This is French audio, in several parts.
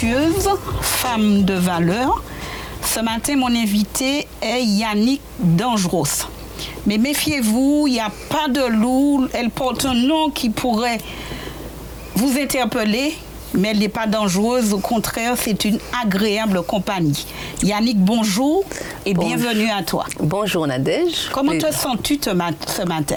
femme vertueuse, femme de valeur. Ce matin, mon invité est Yannick Dangeros. Mais méfiez-vous, il n'y a pas de loup. Elle porte un nom qui pourrait vous interpeller, mais elle n'est pas dangereuse. Au contraire, c'est une agréable compagnie. Yannick, bonjour et Bonjour. bienvenue à toi. Bonjour Nadège. Comment te sens-tu ce matin?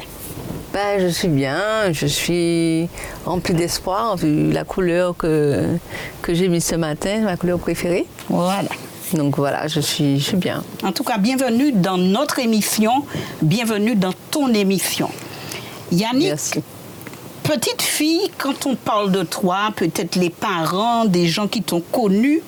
Ben, Je suis bien, je suis remplie d'espoir vu la couleur que, que j'ai mise ce matin, ma couleur préférée. Voilà. Donc voilà, je suis, je suis bien. En tout cas, bienvenue dans notre émission, bienvenue dans ton émission. Yannick, Merci. petite fille, quand on parle de toi, peut-être les parents, des gens qui t'ont connu,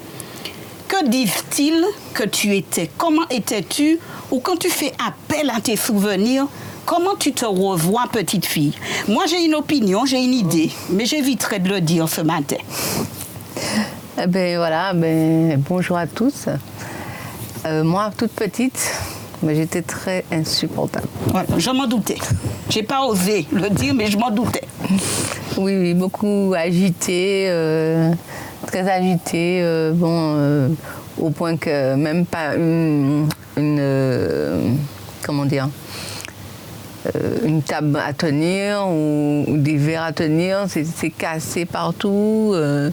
que disent-ils que tu étais? Comment étais-tu? Ou quand tu fais appel à tes souvenirs, comment tu te revois, petite fille? Moi, j'ai une opinion, j'ai une idée, mais j'éviterai de le dire ce matin. Eh ben voilà, ben, bonjour à tous. Euh, moi, toute petite, ben, j'étais très insupportable. Voilà, je m'en doutais. J'ai pas osé le dire, mais je m'en doutais. Oui, oui, beaucoup agitée, euh, très agitée, euh, bon, euh, au point que même pas une, une, comment dire, une table à tenir ou, des verres à tenir, c'est cassé partout. euh,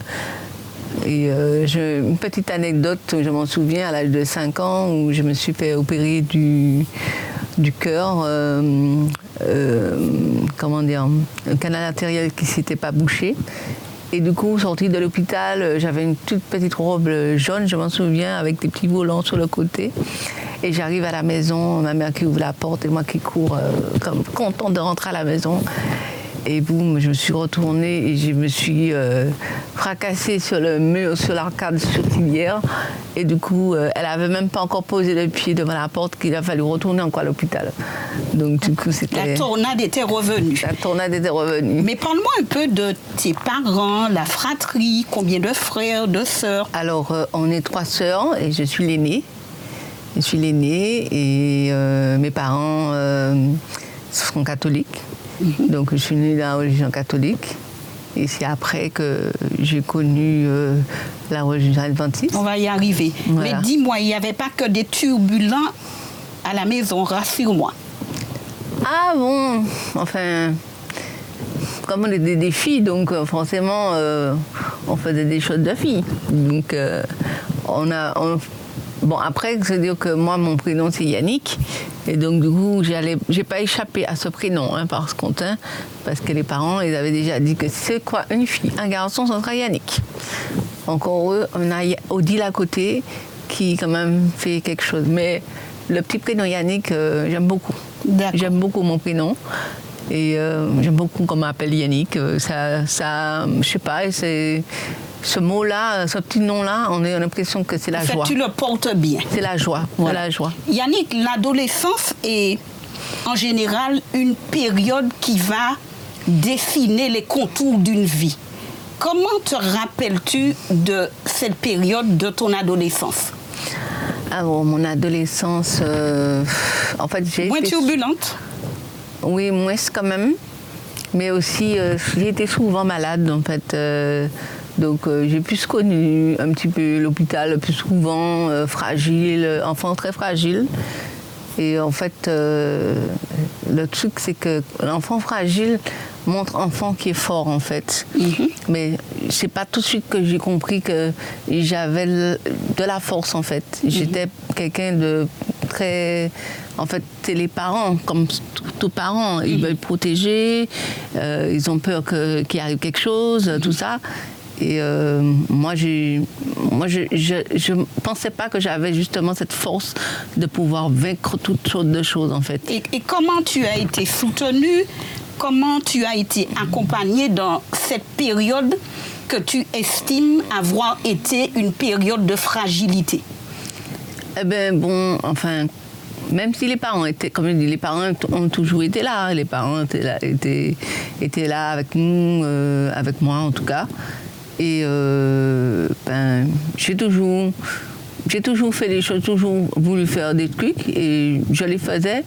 euh, une petite anecdote, je m'en souviens à l'âge de 5 ans où je me suis fait opérer du, du cœur, euh, euh, comment dire, un canal artériel qui s'était pas bouché. Et du coup, sortie de l'hôpital, euh, j'avais une toute petite robe jaune, je m'en souviens, avec des petits volants sur le côté. Et j'arrive à la maison, ma mère qui ouvre la porte et moi qui cours, euh, comme contente de rentrer à la maison. Et boum, je me suis retournée et je me suis euh, fracassée sur le mur, sur l'arcade sautilière. Et du coup, euh, elle avait même pas encore posé le pied devant la porte qu'il a fallu retourner encore à l'hôpital. Donc du coup, La c'était... tornade était revenue. La tornade était revenue. Mais parle-moi un peu de tes parents, la fratrie, combien de frères, de sœurs? Alors, euh, on est trois sœurs et je suis l'aînée. Je suis l'aînée et euh, mes parents euh, sont catholiques. Donc, je suis née dans la religion catholique. Et c'est après que j'ai connu euh, la religion adventiste. On va y arriver. Voilà. Mais dis-moi, il n'y avait pas que des turbulents à la maison, rassure-moi. Ah bon Enfin, comme on était des filles, donc forcément, euh, on faisait des choses de filles. Donc, euh, on a. on- Bon, après, c'est dire que moi, mon prénom, c'est Yannick. Et donc, du coup, j'ai pas échappé à ce prénom, hein, par contre, hein, parce que les parents, ils avaient déjà dit que c'est quoi une fille, un garçon, ce sera Yannick. Encore eux, on a Odile à côté, qui quand même fait quelque chose. Mais le petit prénom Yannick, euh, j'aime beaucoup. J'aime beaucoup mon prénom. Et euh, j'aime beaucoup qu'on m'appelle Yannick. Euh, Ça, ça, je sais pas, c'est ce mot-là, ce petit nom-là, on a l'impression que c'est la En fait, joie. tu le portes bien. C'est la joie, Voilà. la joie. Yannick, l'adolescence est en général une période qui va dessiner les contours d'une vie. Comment te rappelles-tu de cette période de ton adolescence? Ah bon, mon adolescence, euh, en fait, j'ai Moins été- turbulente? Oui, moins quand même. Mais aussi, euh, j'ai été souvent malade, en fait. euh, donc, euh, j'ai plus connu un petit peu l'hôpital, plus souvent, euh, fragile, euh, enfant très fragile. Et en fait, euh, le truc, c'est que l'enfant fragile montre enfant qui est fort, en fait. Mais c'est pas tout de suite que j'ai compris que j'avais de la force, en fait. J'étais quelqu'un de très. En fait, c'est les parents, comme tout, tout parent. Ils veulent protéger, euh, ils ont peur qu'il arrive quelque chose, tout ça. Et euh, moi, moi, je ne pensais pas que j'avais justement cette force de pouvoir vaincre toutes sortes de choses, en fait. et, et comment tu as été soutenu? Comment tu as été accompagné dans cette période que tu estimes avoir été une période de fragilité? Eh ben bon, enfin, même si les parents étaient, comme je dis, les parents ont toujours été là. Les parents étaient là, étaient, étaient là avec nous, euh, avec moi en tout cas. Et euh, ben, j'ai toujours, j'ai toujours fait des choses, toujours voulu faire des trucs et je les faisais.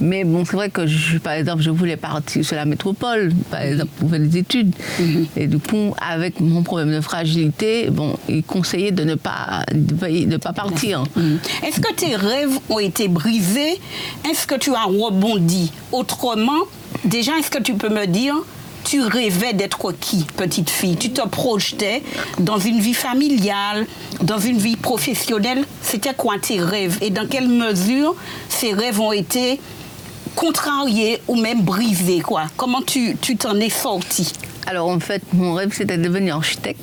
Mais bon, c'est vrai que, je, par exemple, je voulais partir sur la métropole, par exemple, pour faire des études. Mhm. Et du coup, avec mon problème de fragilité, bon, il conseillait de ne pas, de pas partir. Mhm. Est-ce que tes rêves ont été brisés? Est-ce que tu as rebondi autrement? Déjà, est-ce que tu peux me dire tu rêvais d'être qui, petite fille? Tu te projetais dans une vie familiale, dans une vie professionnelle? C'était quoi tes rêves? Et dans quelle mesure ces rêves ont été contrariés ou même brisés Comment tu tu t'en es sorti? Alors en fait, mon rêve c'était de devenir architecte.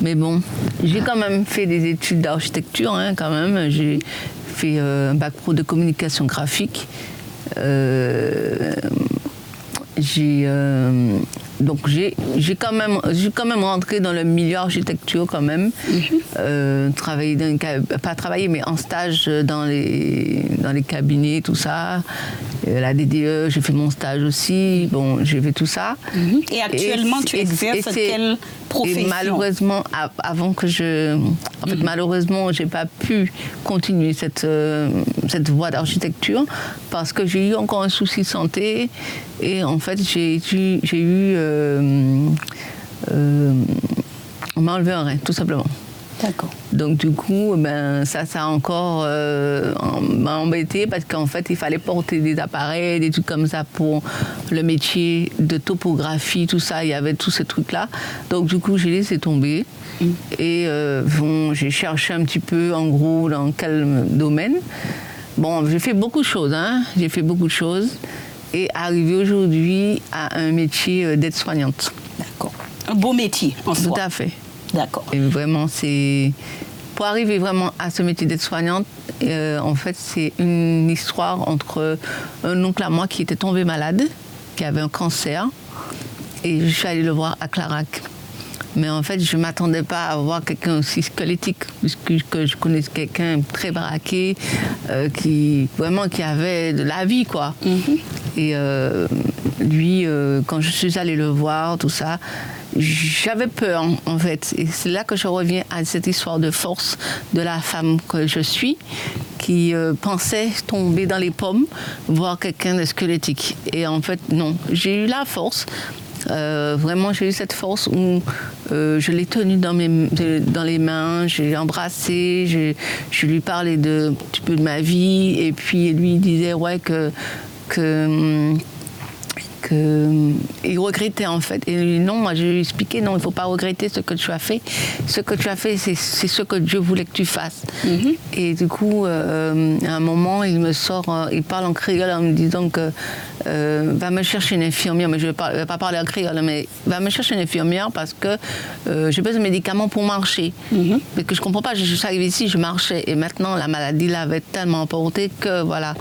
Mais bon, j'ai quand même fait des études d'architecture, hein, quand même. J'ai fait euh, un bac pro de communication graphique. Euh, j'ai euh, donc j'ai quand même j'ai quand même rentré dans le milieu architecture quand même. Euh, travaillé dans une pas travaillé mais en stage dans les dans les cabinets tout ça. Euh, la DDE j'ai fait mon stage aussi. Bon j'ai fait tout ça. Et actuellement, tu exerces c'est- quelle profession? et malheureusement, avant que je. En fait, malheureusement, j'ai pas pu continuer cette, euh, cette voie d'architecture parce que j'ai eu encore un souci de santé. Et en fait, j'ai eu. Euh, euh, on m'a enlevé un rein, tout simplement. D'accord. Donc du coup, ben, ça, ça a encore euh, m'a embêté parce qu'en fait, il fallait porter des appareils, des trucs comme ça pour le métier de topographie, tout ça. Il y avait tous ces trucs-là. Donc du coup, j'ai laissé tomber. Et euh, bon, j'ai cherché un petit peu, en gros, dans quel domaine. Bon, j'ai fait beaucoup de choses, hein. J'ai fait beaucoup de choses. Et arrivé aujourd'hui à un métier euh, d'aide-soignante. D'accord. Un beau métier en Tout soi. à fait. D'accord. Et vraiment, c'est. Pour arriver vraiment à ce métier d'aide-soignante, euh, en fait, c'est une histoire entre un oncle à moi qui était tombé malade, qui avait un cancer, et je suis allée le voir à Clarac. Mais en fait, je ne m'attendais pas à voir quelqu'un aussi squelettique, puisque que je connais quelqu'un très baraqué, euh, qui vraiment qui avait de la vie, quoi. Et euh, lui, euh, quand je suis allée le voir, tout ça, j'avais peur, en fait. Et c'est là que je reviens à cette histoire de force de la femme que je suis, qui euh, pensait tomber dans les pommes, voir quelqu'un de squelettique. Et en fait, non, j'ai eu la force. Vraiment, j'ai eu cette force où je l'ai tenu dans, mes, dans les mains, j'ai embrassé, je, lui parlais de, un petit peu de ma vie, et puis lui disait ouais que, que que il regrettait en fait. Et non, moi je lui ai expliqué non, il ne faut pas regretter ce que tu as fait. Ce que tu as fait, c'est ce que Dieu voulait que tu fasses. Et du coup, euh, à un moment, il me sort, euh, il parle en créole en me disant que euh, va me chercher une infirmière, mais je ne vais, pas- parler en créole, mais va me chercher une infirmière parce que euh, j'ai besoin de médicaments pour marcher. Parce que je comprends pas, je, je suis arrivée ici, je marchais, et maintenant la maladie l'avait tellement emporté que voilà.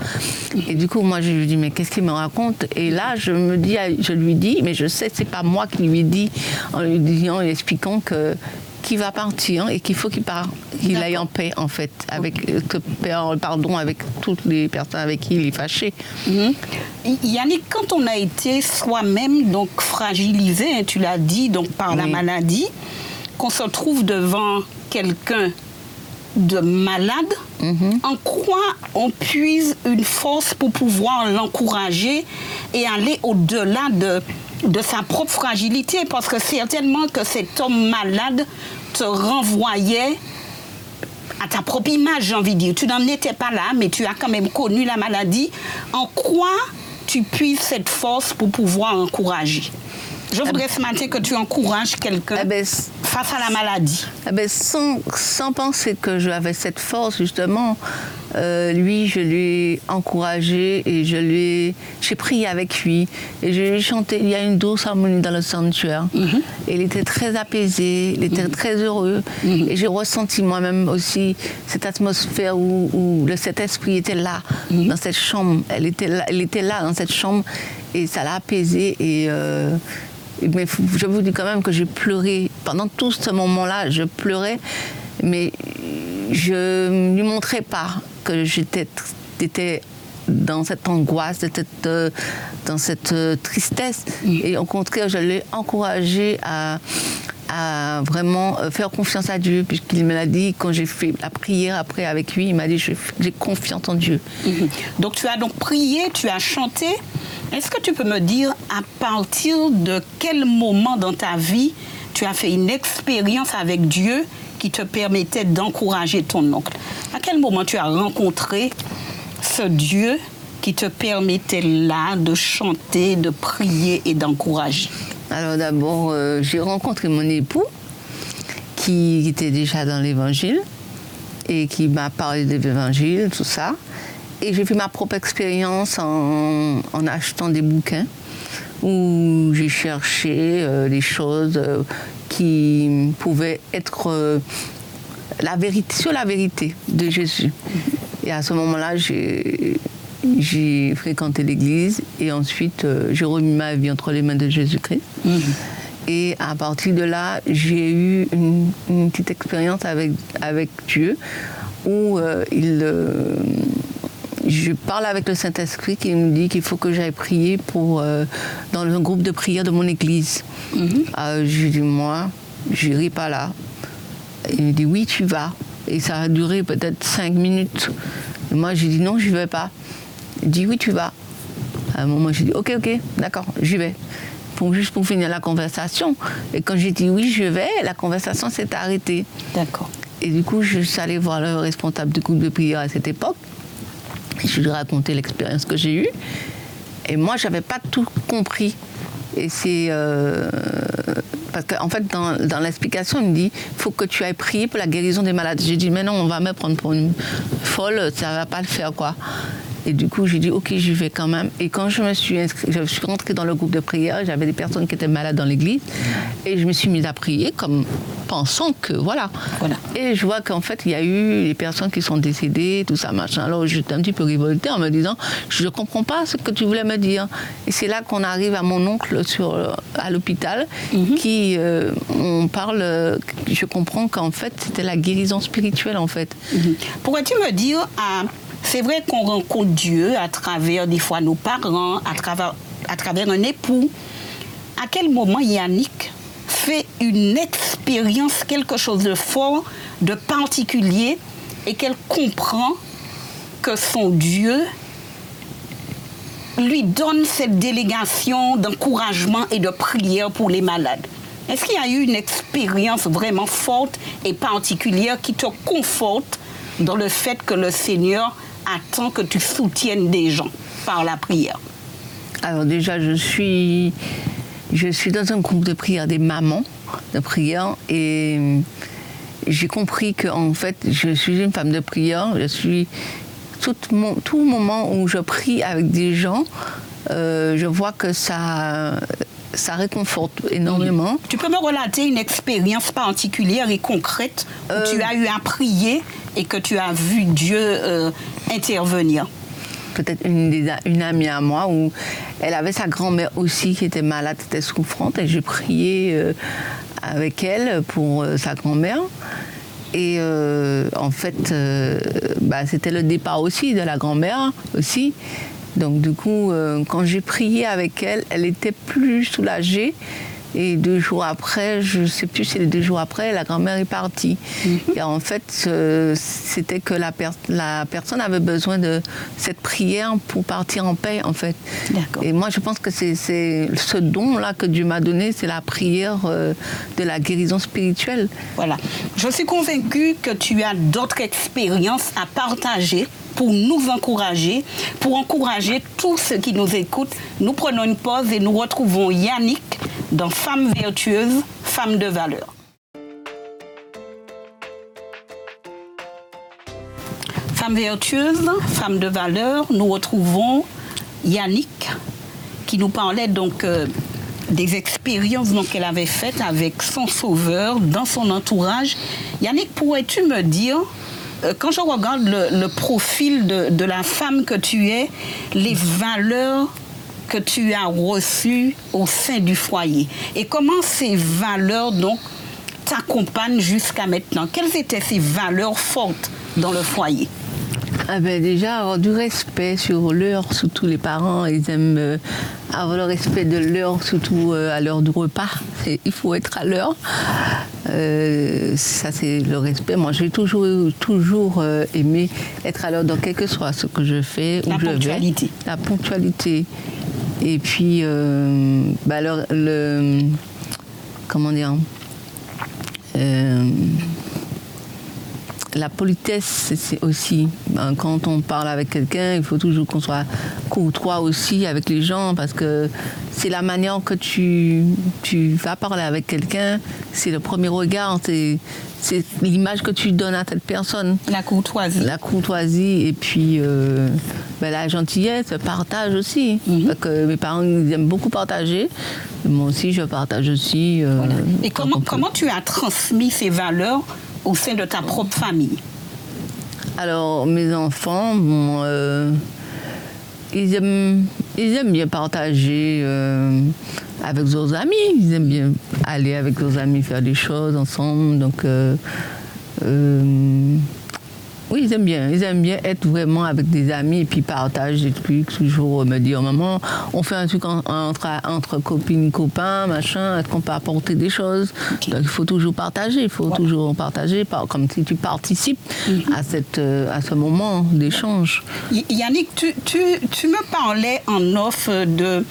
Et du coup, moi, je lui dis, mais qu'est-ce qu'il me raconte? Et là, je me dis, je lui dis, mais je sais que c'est pas moi qui lui dit, en lui disant, en lui expliquant que qu'il va partir et qu'il faut qu'il parte, qu'il aille en paix en fait, avec euh, que- pardon avec toutes les personnes avec qui il est fâché. Mhm. Yannick, quand on a été soi-même donc fragilisé, hein, tu l'as dit, donc par la maladie, qu'on se trouve devant quelqu'un de malade, en quoi on puise une force pour pouvoir l'encourager et aller au-delà de, de sa propre fragilité Parce que certainement que cet homme malade te renvoyait à ta propre image, j'ai envie de dire. Tu n'en étais pas là, mais tu as quand même connu la maladie. En quoi tu puisses cette force pour pouvoir encourager? Je voudrais ce matin que tu encourages quelqu'un Eh ben, face à la maladie. Eh ben, sans, sans penser que j'avais cette force, justement, euh, lui, je lui ai encouragé et je lui ai- j'ai prié avec lui et je lui ai chanté. Il y a une douce harmonie dans le sanctuaire. Et il était très apaisé, il était très heureux. Et j'ai ressenti moi-même aussi cette atmosphère où, où le Saint-Esprit était là, dans cette chambre. Elle était là, elle était là dans cette chambre et ça l'a apaisé. Et. euh, mais je vous dis quand même que j'ai pleuré. Pendant tout ce moment-là, je pleurais, mais je ne lui montrais pas que j'étais dans cette angoisse, cette, euh, dans cette euh, tristesse. Et au contraire, je l'ai encouragé à, à vraiment euh, faire confiance à Dieu, puisqu'il me l'a dit quand j'ai fait la prière après avec lui, il m'a dit j'ai confiance en Dieu. Mhm. Donc tu as donc prié, tu as chanté. Est-ce que tu peux me dire à partir de quel moment dans ta vie tu as fait une expérience avec Dieu qui te permettait d'encourager ton oncle À quel moment tu as rencontré ce Dieu qui te permettait là de chanter, de prier et d'encourager? Alors d'abord, euh, j'ai rencontré mon époux qui était déjà dans l'évangile et qui m'a parlé de l'évangile, tout ça. Et j'ai fait ma propre expérience en, achetant des bouquins où j'ai cherché euh, les choses euh, qui pouvaient être la vérité, sur la vérité de Jésus. Et à ce moment-là, j'ai fréquenté l'église et ensuite euh, j'ai remis ma vie entre les mains de Jésus-Christ. Mhm. Et à partir de là, j'ai eu une, petite expérience avec, avec Dieu où euh, il, euh, je parle avec le Saint-Esprit qui me dit qu'il faut que j'aille prier pour, dans un groupe de prière de mon église. Mhm. je lui dis, moi, je n'irai pas là. Il me dit, oui, tu vas. Et ça a duré peut-être cinq minutes. Et moi, j'ai dit, non, je ne vais pas. Il dit oui, tu vas. À un moment, j'ai dit ok, ok, d'accord, j'y vais. Pour, juste pour finir la conversation. Et quand j'ai dit oui, je vais, la conversation s'est arrêtée. D'accord. Et du coup, je suis allée voir le responsable du groupe de prière à cette époque. Je lui ai raconté l'expérience que j'ai eue. Et moi, je n'avais pas tout compris. Et c'est. Euh, parce qu'en fait, dans, dans l'explication, il me dit il faut que tu ailles prier pour la guérison des malades. J'ai dit mais non, on va me prendre pour une folle, ça ne va pas le faire, quoi. Et du coup, j'ai dit, OK, j'y vais quand même. Et quand je me suis inscrit, je suis rentrée dans le groupe de prière, j'avais des personnes qui étaient malades dans l'église. Et je me suis mise à prier comme pensant que, voilà. voilà. Et je vois qu'en fait, il y a eu des personnes qui sont décédées, tout ça, machin. Alors, j'étais un petit peu révoltée en me disant, je ne comprends pas ce que tu voulais me dire. Et c'est là qu'on arrive à mon oncle sur, à l'hôpital, mhm. qui, euh, on parle, je comprends qu'en fait, c'était la guérison spirituelle, en fait. Mhm. Pourrais-tu me dire, à c'est vrai qu'on rencontre Dieu à travers des fois nos parents, à travers, à travers un époux. À quel moment Yannick fait une expérience, quelque chose de fort, de particulier, et qu'elle comprend que son Dieu lui donne cette délégation d'encouragement et de prière pour les malades. Est-ce qu'il y a eu une expérience vraiment forte et particulière qui te conforte dans le fait que le Seigneur attend que tu soutiennes des gens par la prière? Alors déjà, je suis, je suis dans un groupe de prière des mamans de prière et j'ai compris que en fait, je suis une femme de prière. Je suis tout, mon, tout moment où je prie avec des gens, euh, je vois que ça, ça réconforte énormément. Tu peux me relater une expérience particulière et concrète où tu euh, as eu à prier et que tu as vu Dieu euh, intervenir? Peut-être une, amie à moi où elle avait sa grand-mère aussi qui était malade, était souffrante, et j'ai prié euh, avec elle pour euh, sa grand-mère. Et en fait, bah, c'était le départ aussi de la grand-mère aussi. Donc du coup, quand j'ai prié avec elle, elle était plus soulagée. Et deux jours après, je ne sais plus si les deux jours après, la grand-mère est partie. Mhm. Et en fait, c'était que la, la, personne avait besoin de cette prière pour partir en paix, en fait. Et moi, je pense que c'est ce don-là que Dieu m'a donné, c'est la prière euh, de la guérison spirituelle. Voilà. Je suis convaincue que tu as d'autres expériences à partager pour nous encourager, pour encourager tous ceux qui nous écoutent. Nous prenons une pause et nous retrouvons Yannick dans Femmes vertueuses, Femmes de valeur. Femmes vertueuses, Femmes de valeur, nous retrouvons Yannick qui nous parlait donc euh, des expériences qu'elle avait faites avec son sauveur dans son entourage. Yannick, pourrais-tu me dire euh, quand je regarde le, profil de, la femme que tu es, les valeurs que tu as reçues au sein du foyer, et comment ces valeurs donc t'accompagnent jusqu'à maintenant? Quelles étaient ces valeurs fortes dans le foyer? Ah ben déjà, avoir du respect sur l'heure, surtout les parents, ils aiment euh, avoir le respect de l'heure, surtout euh, à l'heure du repas. Il faut être à l'heure. Euh, ça, c'est le respect. Moi, j'ai toujours, toujours aimé être à l'heure dans quel que soit ce que je fais, où je ponctualité. vais. La ponctualité. Et puis, bah, le, Comment dire la politesse, c'est aussi, ben, quand on parle avec quelqu'un, il faut toujours qu'on soit courtois aussi avec les gens, parce que c'est la manière que tu, tu vas parler avec quelqu'un, c'est le premier regard, c'est, l'image que tu donnes à cette personne. La courtoisie. La courtoisie, et puis euh, ben, la gentillesse, le partage aussi. Mhm. Parce que mes parents ils aiment beaucoup partager. Moi aussi, je partage aussi. Euh, et comment, comment tu as transmis ces valeurs au sein de ta propre famille Alors, mes enfants, euh, ils, aiment, ils aiment bien partager euh, avec leurs amis. Ils aiment bien aller avec leurs amis faire des choses ensemble. Donc, euh, oui, ils aiment bien. Ils aiment bien être vraiment avec des amis et puis partager des trucs, toujours me dire maman, on fait un truc entre, entre copines, copains, machin, est-ce qu'on peut apporter des choses? Donc il faut toujours partager, il faut toujours partager, comme si tu participes mhm. à, cette, euh, à ce moment d'échange. Yannick, tu, tu, tu, me parlais en offre de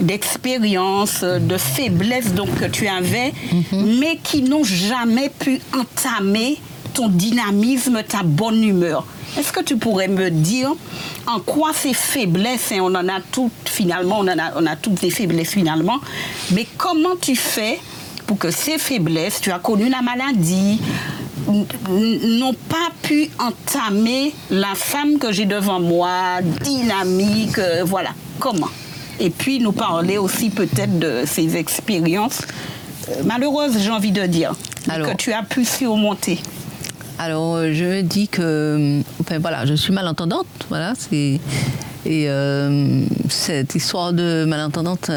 d'expériences, de faiblesses donc, que tu avais, mhm. mais qui n'ont jamais pu entamer ton dynamisme, ta bonne humeur. Est-ce que tu pourrais me dire en quoi ces faiblesses, et hein, on en a toutes finalement, on, a, on a toutes des faiblesses finalement, mais comment tu fais pour que ces faiblesses, tu as connu la maladie, n'ont pas pu entamer la femme que j'ai devant moi, dynamique, euh, voilà. Comment? Et puis nous parler aussi peut-être de ces expériences euh, malheureuses, j'ai envie de dire, que tu as pu surmonter. Alors, euh, je dis que, enfin voilà, je suis malentendante, voilà, c'est et euh, cette histoire de malentendante,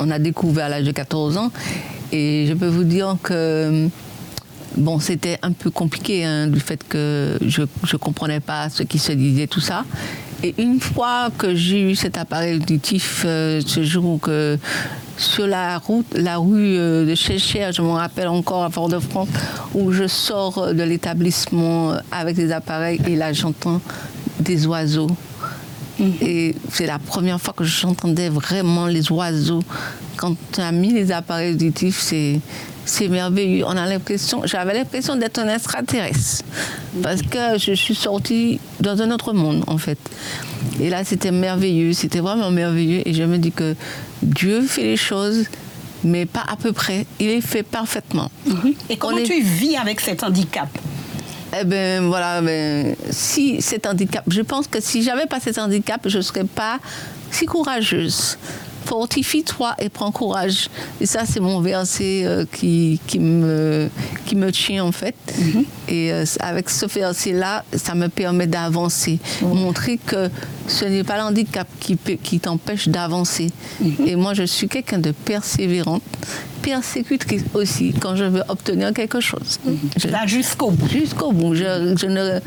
on a découvert à l'âge de 14 ans, et je peux vous dire que bon, c'était un peu compliqué hein, du fait que je ne comprenais pas ce qui se disait, tout ça. Et une fois que j'ai eu cet appareil auditif, euh, ce jour que sur la route, la rue euh, de Chéchère, je me rappelle encore à Fort-de-France, où je sors de l'établissement avec des appareils et là j'entends des oiseaux. Mhm. Et c'est la première fois que j'entendais vraiment les oiseaux. Quand tu as mis les appareils auditifs, c'est c'est merveilleux. On a l'impression, j'avais l'impression d'être un extraterrestre parce que je suis sortie dans un autre monde en fait. Et là, c'était merveilleux, c'était vraiment merveilleux. Et je me dis que Dieu fait les choses, mais pas à peu près. Il les fait parfaitement. Mhm. Et comment tu vis avec cet handicap eh bien, voilà, ben, si cet handicap, je pense que si j'avais pas cet handicap, je ne serais pas si courageuse fortifie-toi et prends courage. Et ça, c'est mon verset euh, qui, qui, me, qui me tient en fait. Mhm. Et euh, avec ce verset-là, ça me permet d'avancer. Montrer que ce n'est pas l'handicap qui, qui t'empêche d'avancer. Mhm. Et moi, je suis quelqu'un de persévérante persécutrice aussi quand je veux obtenir quelque chose. Là, jusqu'au bout. Jusqu'au bout. Je, je, ne,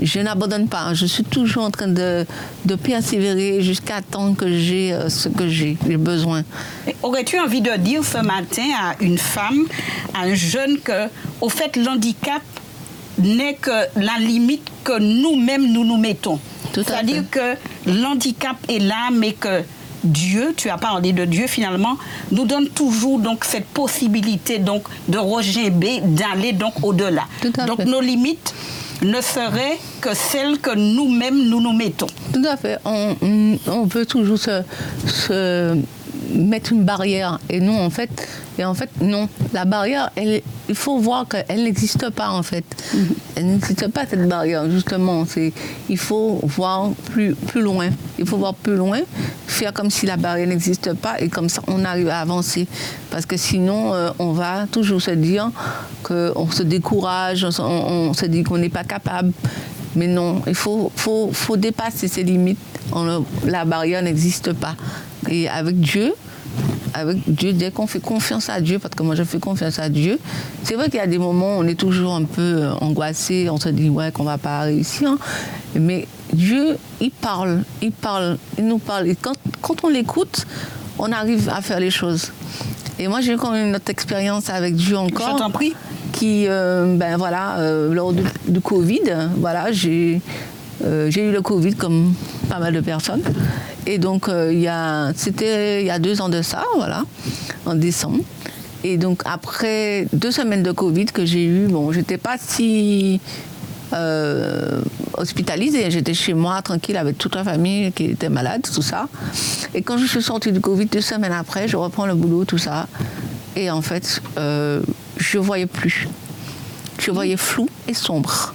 je n'abandonne pas. Je suis toujours en train de, de persévérer jusqu'à temps que j'ai euh, ce que j'ai, besoin. Aurais-tu envie de dire ce matin à une femme, à un jeune, que, au fait, l'handicap n'est que la limite que nous-mêmes nous nous mettons? C'est-à-dire que l'handicap est là, mais que Dieu, tu as parlé de Dieu finalement, nous donne toujours donc cette possibilité donc de regimber, d'aller donc au-delà. Donc nos limites ne seraient que celles que nous-mêmes nous nous mettons. Tout à fait. On, on veut toujours se, se mettre une barrière. Et non, en fait, et en fait, non. La barrière, elle, il faut voir qu'elle n'existe pas, en fait. Mhm. Elle n'existe pas, cette barrière, justement. Il faut voir plus, plus loin. Il faut voir plus loin, faire comme si la barrière n'existe pas, et comme ça, on arrive à avancer. Parce que sinon, euh, on va toujours se dire qu'on se décourage, on, se dit qu'on n'est pas capable. Mais non, il faut, faut, faut dépasser ces limites. La barrière n'existe pas. Et avec Dieu, avec Dieu, dès qu'on fait confiance à Dieu, parce que moi je fais confiance à Dieu, c'est vrai qu'il y a des moments où on est toujours un peu euh, angoissé, on se dit ouais qu'on va pas réussir, mais Dieu, il parle, il parle, il nous parle. Et quand, quand on l'écoute, on arrive à faire les choses. Et moi, j'ai eu quand même une autre expérience avec Dieu encore. Je t'en prie. Qui, euh, ben voilà, euh, lors du, du Covid, voilà, j'ai euh, j'ai eu le Covid comme pas mal de personnes. Et donc, euh, c'était il y a deux ans de ça, voilà, en décembre. Et donc, après deux semaines de Covid que j'ai eu, bon, j'étais pas si euh, hospitalisée. J'étais chez moi, tranquille, avec toute la famille qui était malade, tout ça. Et quand je suis sortie du Covid, deux semaines après, je reprends le boulot, tout ça. Et en fait, je voyais plus. Je voyais flou et sombre.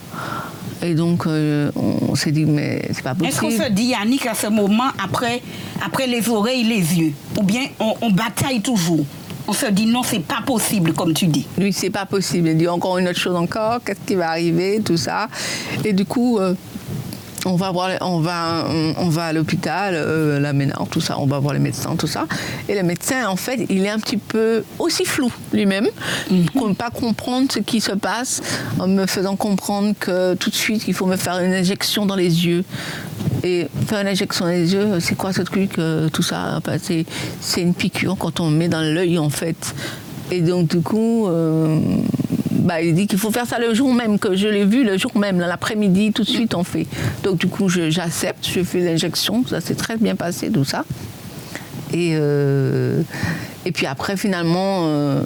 Et donc, euh, on s'est dit, mais c'est pas Est-ce qu'on possible. se dit, Yannick, à ce moment, après, après les oreilles, les yeux Ou bien on, on bataille toujours? On se dit, non, c'est pas possible, comme tu dis. Lui, c'est pas possible. Il dit encore une autre chose encore, qu'est-ce qui va arriver, tout ça? Et du coup, euh, on va voir, on va, on, on va à l'hôpital, euh, la ménard, tout ça. On va voir les médecins, tout ça. Et le médecin, en fait, il est un petit peu aussi flou lui-même, pour ne pas comprendre ce qui se passe, en me faisant comprendre que tout de suite, il faut me faire une injection dans les yeux. Et faire une injection dans les yeux, c'est quoi ce truc, euh, tout ça? Enfin, c'est, c'est une piqûre quand on met dans l'œil, en fait. Et donc, du coup, euh, bah, il dit qu'il faut faire ça le jour même, que je l'ai vu le jour même, l'après-midi, tout de suite on fait. Donc, du coup, j'accepte, je fais l'injection, ça s'est très bien passé, tout ça. Et, euh, et puis après, finalement, euh,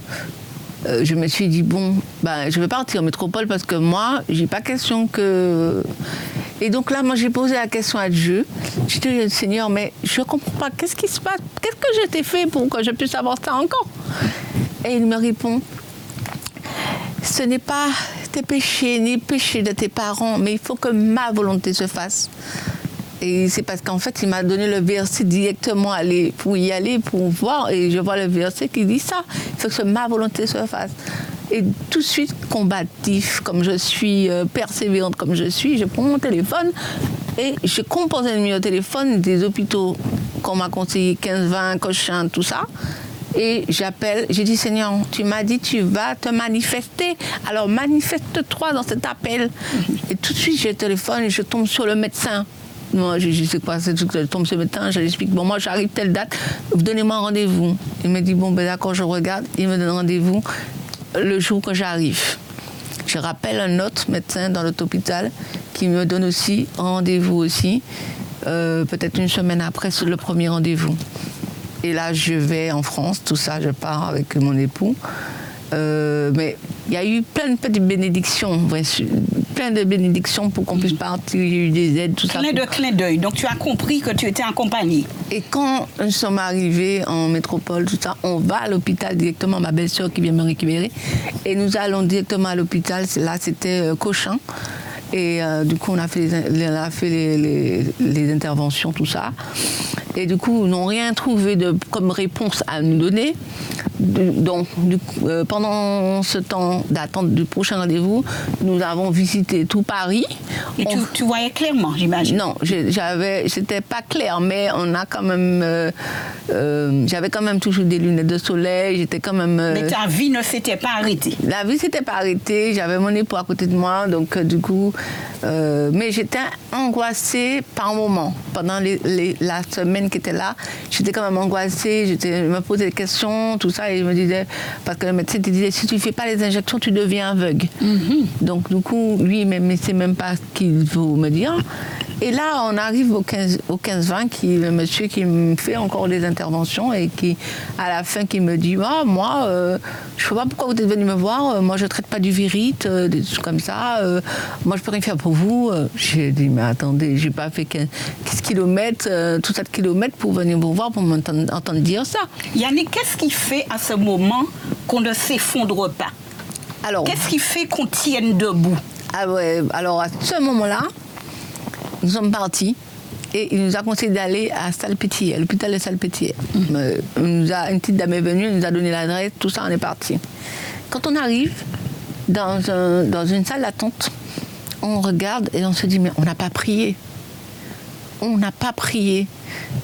euh, je me suis dit, bon, ben, je vais partir en métropole parce que moi, j'ai pas question que. Et donc là, moi, j'ai posé la question à Dieu. Je dit, Seigneur, mais je comprends pas, qu'est-ce qui se passe? Qu'est-ce que je fait pour que je puisse avoir ça encore? Et il me répond, ce n'est pas tes péchés ni le péché de tes parents, mais il faut que ma volonté se fasse. Et c'est parce qu'en fait, il m'a donné le verset directement pour y aller, pour voir. Et je vois le verset qui dit ça. Il faut que ma volonté se fasse. Et tout de suite, combatif, comme je suis, euh, persévérante comme je suis, je prends mon téléphone et je compose un numéro téléphone des hôpitaux qu'on m'a conseillé, 15-20, Cochin, tout ça. Et j'appelle, j'ai dit Seigneur, tu m'as dit tu vas te manifester. Alors manifeste-toi dans cet appel. Et tout de suite, le téléphone et je tombe sur le médecin. Moi, je, je sais quoi, c'est je tombe sur le médecin, je lui explique, bon, moi j'arrive telle date, donnez-moi un rendez-vous. Il me dit, bon, ben d'accord, je regarde, il me donne rendez-vous le jour que j'arrive. Je rappelle un autre médecin dans l'autre hôpital qui me donne aussi un rendez-vous aussi, euh, peut-être une semaine après le premier rendez-vous. Et là, je vais en France, tout ça, je pars avec mon époux. Euh, mais il y a eu plein de petites bénédictions, plein de bénédictions pour qu'on puisse partir. Il y a eu des aides, tout ça. Clin de clin d'œil. Donc tu as compris que tu étais accompagné. Et quand nous sommes arrivés en métropole, tout ça, on va à l'hôpital directement, ma belle-sœur qui vient me récupérer. Et nous allons directement à l'hôpital. Là, c'était euh, Cochin. Et euh, du coup, on a fait, les, on a fait les, les- les interventions, tout ça. Et du coup, ils n'ont rien trouvé de, comme réponse à nous donner. Donc, du coup, euh, pendant ce temps d'attente du prochain rendez-vous, nous avons visité tout Paris. Et tu, On- tu voyais clairement, j'imagine. non, j'avais, c'était pas clair, mais on a quand même, euh, euh, j'avais quand même toujours des lunettes de soleil, j'étais quand même. Mais ta vie ne s'était pas arrêtée. la vie s'était pas arrêtée, j'avais mon époux à côté de moi, donc du coup, mais j'étais angoissée par moments. Pendant les- les- la semaine qui était là, j'étais quand même angoissée, je me posais des questions, tout ça, et je me disais, parce que le médecin te disait, si tu fais pas les injections, tu deviens aveugle. Donc du coup, lui, il sait même pas ce qu'il faut me dire. Et là, on arrive au 15 au 15-20, qui le monsieur qui me fait encore des interventions et qui, à la fin, qui me dit, ah, moi, euh, je sais pas pourquoi vous êtes venu me voir, euh, moi je traite pas du virite, euh, des trucs comme ça, euh, moi je peux rien faire pour vous. J'ai dit, mais attendez, j'ai pas fait 15 kilomètres, euh, tout 7 kilomètres pour venir vous voir, pour m'entendre entendre dire ça. Yannick, qu'est-ce qui fait à ce moment qu'on ne s'effondre pas? Alors, Qu'est-ce qui fait qu'on tienne debout? Ah ouais, alors à ce moment-là, nous sommes partis et il nous a conseillé d'aller à Salpêtrière, l'hôpital de Salpêtrière. Euh, il nous a, une petite dame est venue, elle nous a donné l'adresse, tout ça, on est parti. Quand on arrive dans, un- dans une salle d'attente, on regarde et on se dit, mais on n'a pas prié. On n'a pas prié.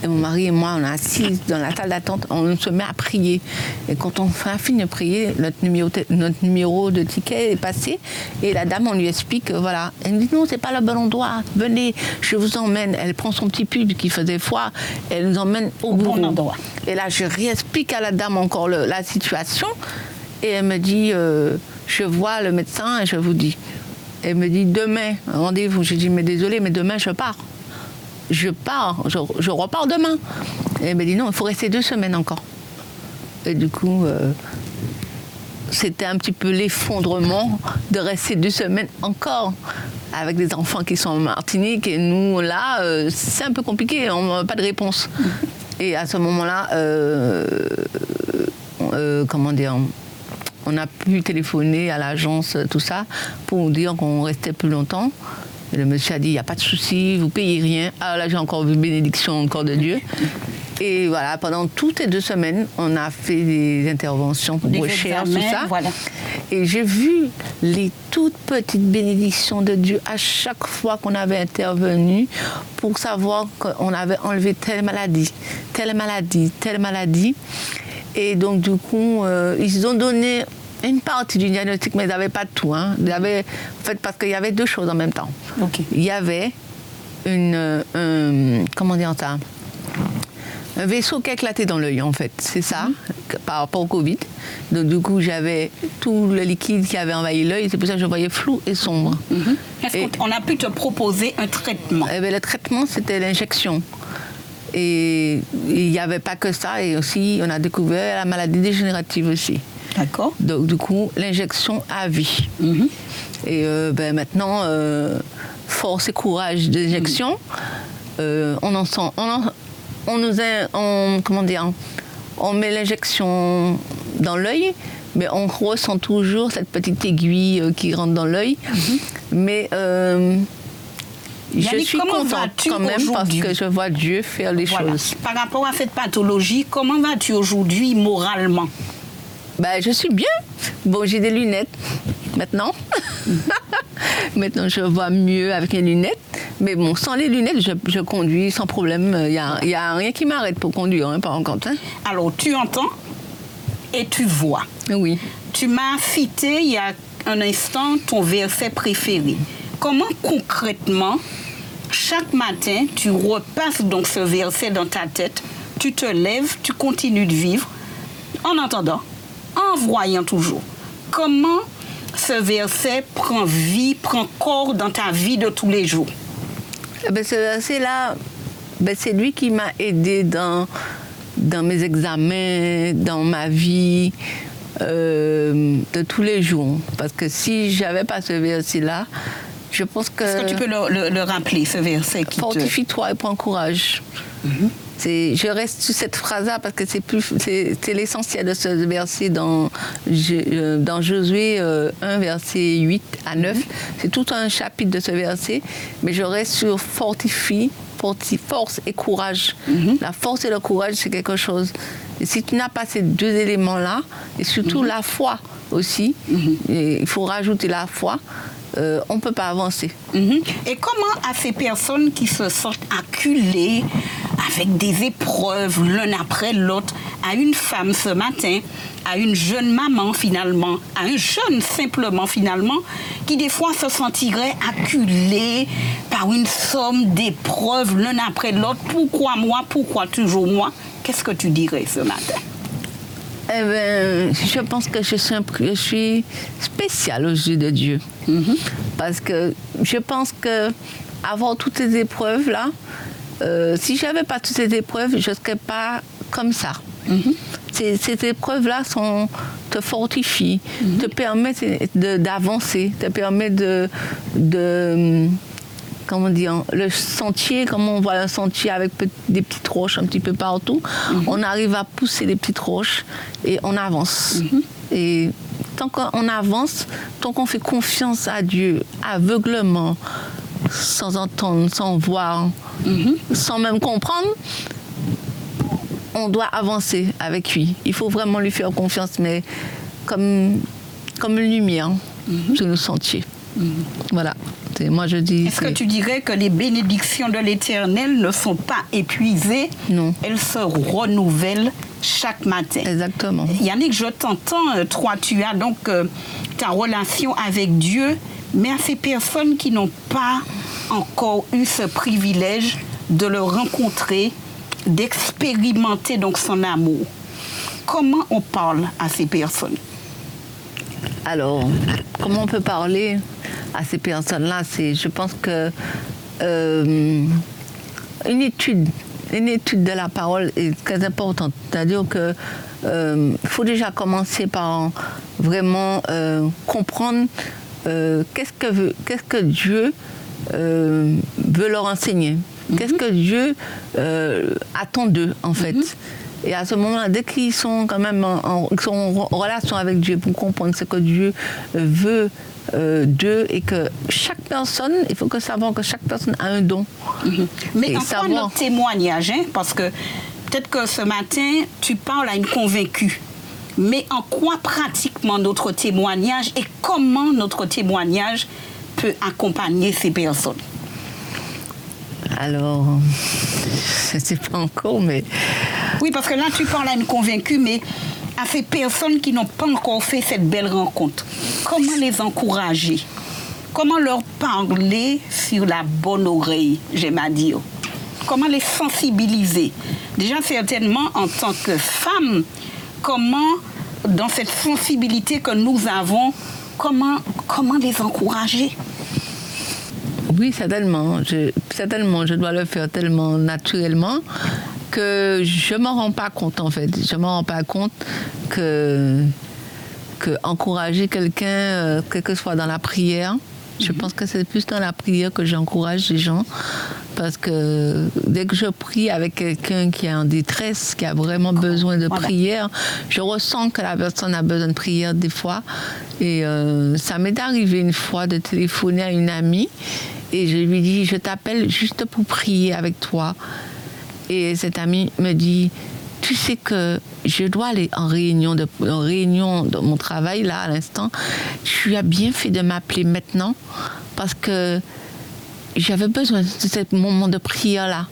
Et mon mari et moi, on est assis dans la salle d'attente, on se met à prier. Et quand on fait fini de prier, notre numéro, notre numéro de ticket est passé. Et la dame, on lui explique, voilà. Elle me dit, non, c'est pas le bon endroit. Venez, je vous emmène. Elle prend son petit pub qui faisait froid. Elle nous emmène au, bon endroit. Et là, je réexplique à la dame encore la situation. Et elle me dit, euh, je vois le médecin et je vous dis. Elle me dit demain, rendez-vous. J'ai dit, mais désolé, mais demain je pars. Je pars, je, repars demain. Et elle me dit, non, il faut rester deux semaines encore. Et du coup, euh, c'était un petit peu l'effondrement de rester deux semaines encore avec des enfants qui sont en Martinique. Et nous, là, euh, c'est un peu compliqué, on n'a pas de réponse. Et à ce moment-là, euh, comment dire on a pu téléphoner à l'agence, tout ça, pour dire qu'on restait plus longtemps. Le monsieur a dit, il n'y a pas de souci, vous payez rien. Alors là, j'ai encore vu bénédiction encore de Dieu. Et voilà, pendant toutes les deux semaines, on a fait des interventions pour recherche, tout ça. Voilà. Et j'ai vu les toutes petites bénédictions de Dieu à chaque fois qu'on avait intervenu pour savoir qu'on avait enlevé telle maladie, telle maladie, telle maladie. Et donc, du coup, euh, ils ont donné une partie du diagnostic, mais ils n'avaient pas tout. Hein. Ils avaient, en fait, parce qu'il y avait deux choses en même temps. Il y avait une, un, comment dire ça? Un vaisseau qui a éclaté dans l'œil, en fait. C'est ça, mhm. par rapport au Covid. Donc, du coup, j'avais tout le liquide qui avait envahi l'œil. C'est pour ça que je voyais flou et sombre. Mhm. Est-ce qu'on a pu te proposer un traitement? Eh bien, Le traitement, c'était l'injection. Et il n'y avait pas que ça. Et aussi, on a découvert la maladie dégénérative aussi. D'accord. Donc, du coup, l'injection à vie. Mhm. Et euh, ben, maintenant, euh, force et courage d'injection. Euh, on en sent. On, nous a, comment dire, on met l'injection dans l'œil, mais on ressent toujours cette petite aiguille qui rentre dans l'œil. Mhm. Mais je suis contente quand même parce que je vois Dieu faire les choses. Par rapport à cette pathologie, comment vas-tu aujourd'hui moralement? Ben, Je suis bien. Bon, j'ai des lunettes maintenant. maintenant, je vois mieux avec les lunettes. Mais bon, sans les lunettes, je, conduis sans problème. Il n'y a, y a, rien qui m'arrête pour conduire, hein, par contre. Hein. Alors, tu entends et tu vois. Oui. Tu m'as cité il y a un instant ton verset préféré. Comment concrètement chaque matin, tu repasses donc ce verset dans ta tête, tu te lèves, tu continues de vivre en entendant, en voyant toujours. Comment ce verset prend vie, prend corps dans ta vie de tous les jours eh ben, Ce verset-là, ben, c'est lui qui m'a aidé dans, dans mes examens, dans ma vie. Euh, de tous les jours. Parce que si j'avais pas ce verset-là, je pense que. Est-ce que tu peux le, rappeler, ce verset qui Fortifie-toi et prends courage. Mhm. Je reste sur cette phrase-là parce que c'est plus, c'est l'essentiel de ce verset dans, euh, dans Josué 1, euh, verset 8 à 9. Mhm. C'est tout un chapitre de ce verset, mais je reste sur fortifie, force et courage. Mhm. La force et le courage, c'est quelque chose. Et si tu n'as pas ces deux éléments-là, et surtout la foi aussi, il faut rajouter la foi, euh, on ne peut pas avancer. Mhm. Et comment à ces personnes qui se sentent acculées avec des épreuves l'un après l'autre, à une femme ce matin, à une jeune maman finalement, à un jeune simplement finalement, qui des fois se sentirait acculé par une somme d'épreuves l'un après l'autre, pourquoi moi, pourquoi toujours moi, qu'est-ce que tu dirais ce matin? Eh ben, je pense que je suis, je suis spéciale aux yeux de Dieu. Parce que je pense que toutes ces épreuves-là, euh, si j'avais pas toutes ces épreuves, je serais pas comme ça. Ces, épreuves-là te fortifient, te permettent d'avancer, te permettent de, comment dire, le sentier, comme on voit un sentier avec des petites roches un petit peu partout, on arrive à pousser les petites roches et on avance. Et tant qu'on avance, tant qu'on fait confiance à Dieu, aveuglement, sans entendre, sans voir, mhm. sans même comprendre, on doit avancer avec lui. Il faut vraiment lui faire confiance, mais comme, comme une lumière sur le sentier. Voilà santé. Moi, je dis. Est-ce que tu dirais que les bénédictions de l'Éternel ne sont pas épuisées? Non. Elles se renouvellent chaque matin. Exactement. Yannick, je t'entends. euh, Toi, tu as donc euh, ta relation avec Dieu, mais à ces personnes qui n'ont pas encore eu ce privilège de le rencontrer, d'expérimenter donc son amour. Comment on parle à ces personnes? Alors, comment on peut parler à ces personnes-là? C'est, je pense que euh, une étude, une étude de la parole est très importante. C'est-à-dire que euh, faut déjà commencer par vraiment euh, comprendre euh, qu'est-ce que veut- qu'est-ce que Dieu veut leur enseigner. Qu'est-ce que Dieu attend d'eux, en fait. Et à ce moment-là, dès qu'ils sont quand même en, sont en re- relation avec Dieu pour comprendre ce que Dieu veut euh, d'eux et que chaque personne, il faut que savoir que chaque personne a un don. Mais Et en quoi savoir. notre témoignage, hein, parce que peut-être que ce matin, tu parles à une convaincue, mais en quoi pratiquement notre témoignage et comment notre témoignage peut accompagner ces personnes? Alors, je ne sais pas encore, mais Oui, parce que là, tu parles à une convaincue, mais à ces personnes qui n'ont pas encore fait cette belle rencontre, comment les encourager? Comment leur parler sur la bonne oreille, j'aime à dire? Comment les sensibiliser? Déjà, certainement, en tant que femme, comment, dans cette sensibilité que nous avons, comment, comment les encourager? Oui, certainement. Certainement, je dois le faire tellement naturellement que je m'en rends pas compte en fait. Je m'en rends pas compte que, que encourager quelqu'un, euh, quel que soit dans la prière, je pense que c'est plus dans la prière que j'encourage les gens. Parce que dès que je prie avec quelqu'un qui est en détresse, qui a vraiment besoin de prière, je ressens que la personne a besoin de prière des fois. Et euh, ça m'est arrivé une fois de téléphoner à une amie et je lui dis, je t'appelle juste pour prier avec toi. Et cette amie me dit, tu sais que je dois aller en réunion de, en réunion de mon travail là à l'instant. Tu as bien fait de m'appeler maintenant parce que j'avais besoin de ce moment de prière là.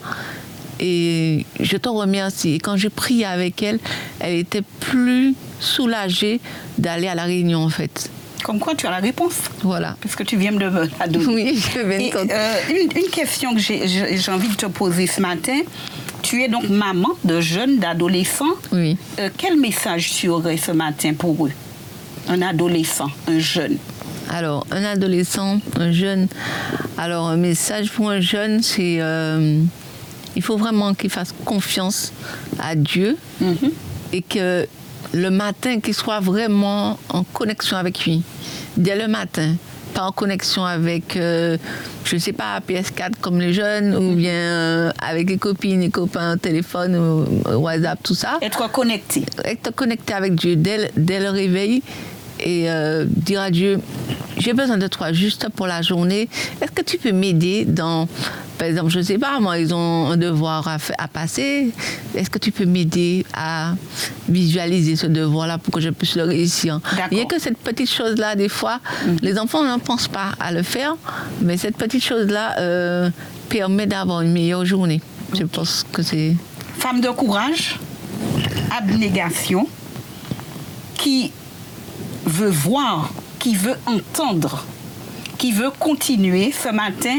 Et je te remercie. Et quand j'ai prié avec elle, elle était plus soulagée d'aller à la réunion en fait. Comme quoi, tu as la réponse Voilà. Puisque tu viens de me la donner. Oui, je vais Et, euh, une, une question que j'ai envie de te poser ce matin. Tu es donc maman de jeunes, d'adolescents. Oui. Euh, quel message tu aurais ce matin pour eux? Un adolescent, un jeune. Alors, un adolescent, un jeune. Alors, un message pour un jeune, c'est euh, il faut vraiment qu'il fasse confiance à Dieu Mhm. et que le matin, qu'il soit vraiment en connexion avec lui, dès le matin. Pas en connexion avec, euh, je ne sais pas, PS4 comme les jeunes, ou bien euh, avec les copines, les copains, téléphone, ou, WhatsApp, tout ça Être connecté. être connecté avec Dieu dès, le- dès le réveil et euh, dire à Dieu, j'ai besoin de toi juste pour la journée. Est-ce que tu peux m'aider dans, par exemple, je ne sais pas, moi, ils ont un devoir à, passer. Est-ce que tu peux m'aider à visualiser ce devoir-là pour que je puisse le réussir? Il n'y a que cette petite chose-là, des fois, les enfants ne pensent pas à le faire, mais cette petite chose-là euh, permet d'avoir une meilleure journée. Je pense que c'est... Femme de courage, abnégation, qui veut voir, qui veut entendre, qui veut continuer. Ce matin,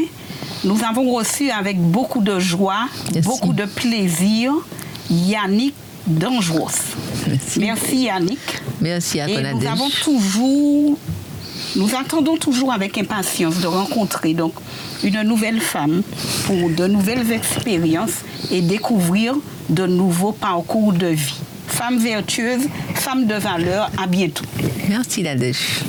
nous avons reçu avec beaucoup de joie, Merci. beaucoup de plaisir, Yannick Dangeros. Merci. Merci Yannick. Merci à Et nous avons toujours, nous attendons toujours avec impatience de rencontrer donc une nouvelle femme pour de nouvelles expériences et découvrir de nouveaux parcours de vie. Femme vertueuse, femme de valeur, à bientôt. Merci Nadège.